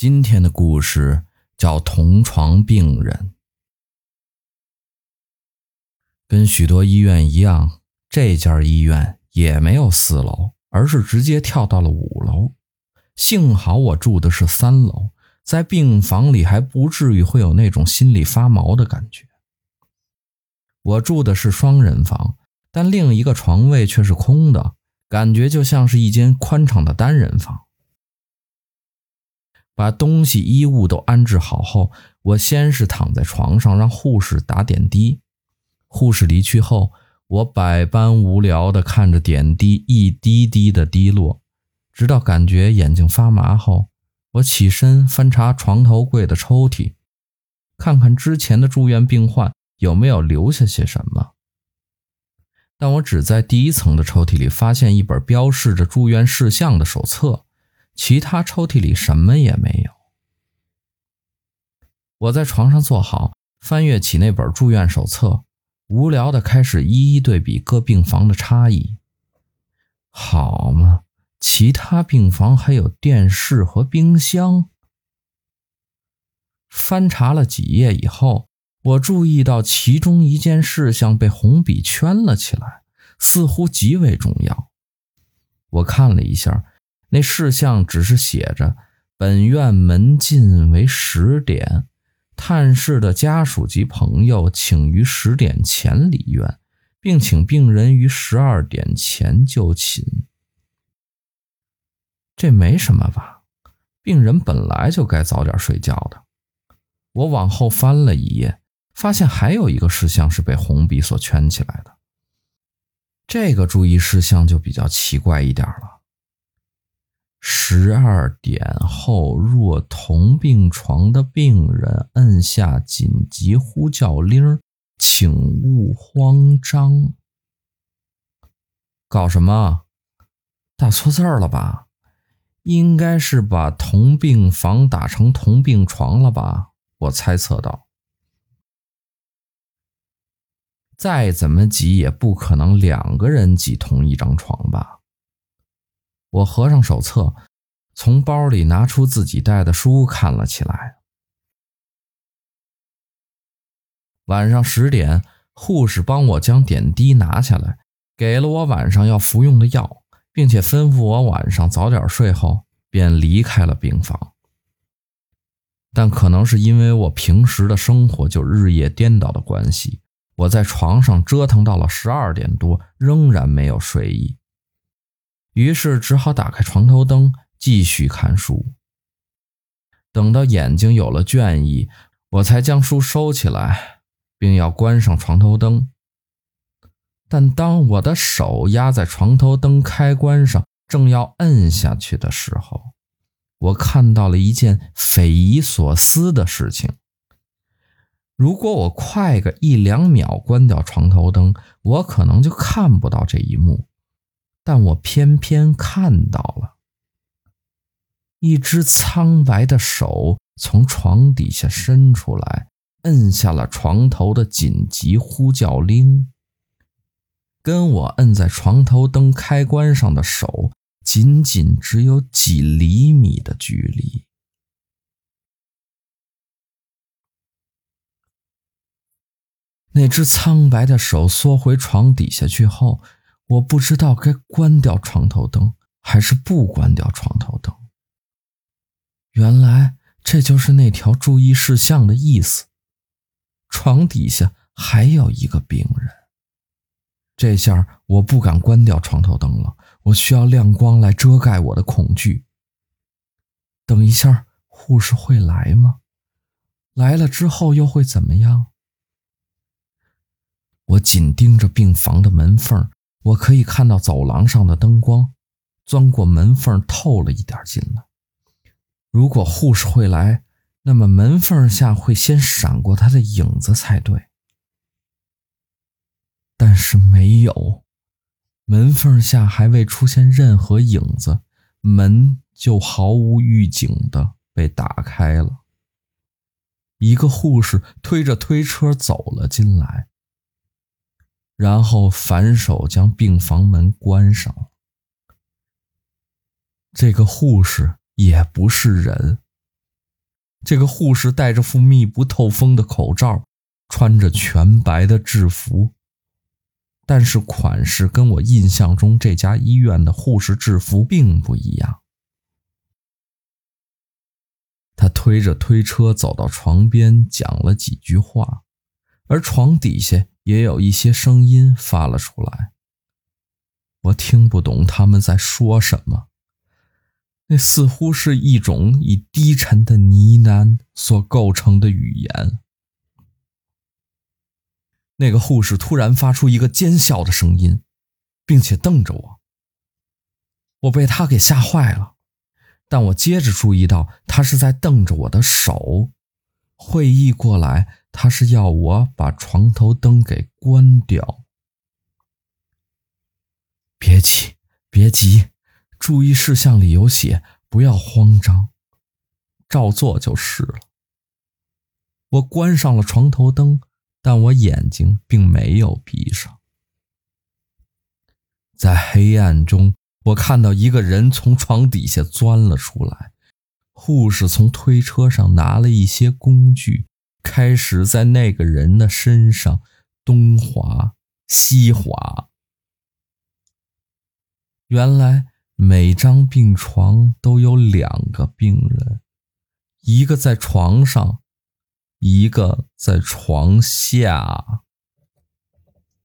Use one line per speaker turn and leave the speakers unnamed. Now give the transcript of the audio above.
今天的故事叫《同床病人》。跟许多医院一样，这家医院也没有四楼，而是直接跳到了五楼。幸好我住的是三楼，在病房里还不至于会有那种心里发毛的感觉。我住的是双人房，但另一个床位却是空的，感觉就像是一间宽敞的单人房。把东西衣物都安置好后，我先是躺在床上让护士打点滴。护士离去后，我百般无聊地看着点滴一滴滴的滴落，直到感觉眼睛发麻后，我起身翻查床头柜的抽屉，看看之前的住院病患有没有留下些什么。但我只在第一层的抽屉里发现一本标示着住院事项的手册。其他抽屉里什么也没有。我在床上坐好，翻阅起那本住院手册，无聊的开始一一对比各病房的差异。好嘛，其他病房还有电视和冰箱。翻查了几页以后，我注意到其中一件事项被红笔圈了起来，似乎极为重要。我看了一下。那事项只是写着：“本院门禁为十点，探视的家属及朋友请于十点前离院，并请病人于十二点前就寝。”这没什么吧？病人本来就该早点睡觉的。我往后翻了一页，发现还有一个事项是被红笔所圈起来的。这个注意事项就比较奇怪一点了。十二点后，若同病床的病人按下紧急呼叫铃，请勿慌张。搞什么？打错字儿了吧？应该是把同病房打成同病床了吧？我猜测到。再怎么挤，也不可能两个人挤同一张床吧？我合上手册，从包里拿出自己带的书看了起来。晚上十点，护士帮我将点滴拿下来，给了我晚上要服用的药，并且吩咐我晚上早点睡后便离开了病房。但可能是因为我平时的生活就日夜颠倒的关系，我在床上折腾到了十二点多，仍然没有睡意。于是只好打开床头灯继续看书。等到眼睛有了倦意，我才将书收起来，并要关上床头灯。但当我的手压在床头灯开关上，正要摁下去的时候，我看到了一件匪夷所思的事情。如果我快个一两秒关掉床头灯，我可能就看不到这一幕。但我偏偏看到了，一只苍白的手从床底下伸出来，摁下了床头的紧急呼叫铃。跟我摁在床头灯开关上的手，仅仅只有几厘米的距离。那只苍白的手缩回床底下去后。我不知道该关掉床头灯还是不关掉床头灯。原来这就是那条注意事项的意思。床底下还有一个病人。这下我不敢关掉床头灯了，我需要亮光来遮盖我的恐惧。等一下，护士会来吗？来了之后又会怎么样？我紧盯着病房的门缝。我可以看到走廊上的灯光，钻过门缝透了一点进来。如果护士会来，那么门缝下会先闪过他的影子才对。但是没有，门缝下还未出现任何影子，门就毫无预警的被打开了。一个护士推着推车走了进来。然后反手将病房门关上。这个护士也不是人，这个护士戴着副密不透风的口罩，穿着全白的制服，但是款式跟我印象中这家医院的护士制服并不一样。他推着推车走到床边，讲了几句话，而床底下也有一些声音发了出来。我听不懂他们在说什么。那似乎是一种以低沉的呢喃所构成的语言。那个护士突然发出一个尖笑的声音，并且瞪着我。我被他给吓坏了，但我接着注意到他是在瞪着我的手。会意过来，他是要我把床头灯给关掉。别急，别急。注意事项里有写，不要慌张，照做就是了。我关上了床头灯，但我眼睛并没有闭上。在黑暗中，我看到一个人从床底下钻了出来。护士从推车上拿了一些工具，开始在那个人的身上东划西划。原来。每张病床都有两个病人，一个在床上，一个在床下。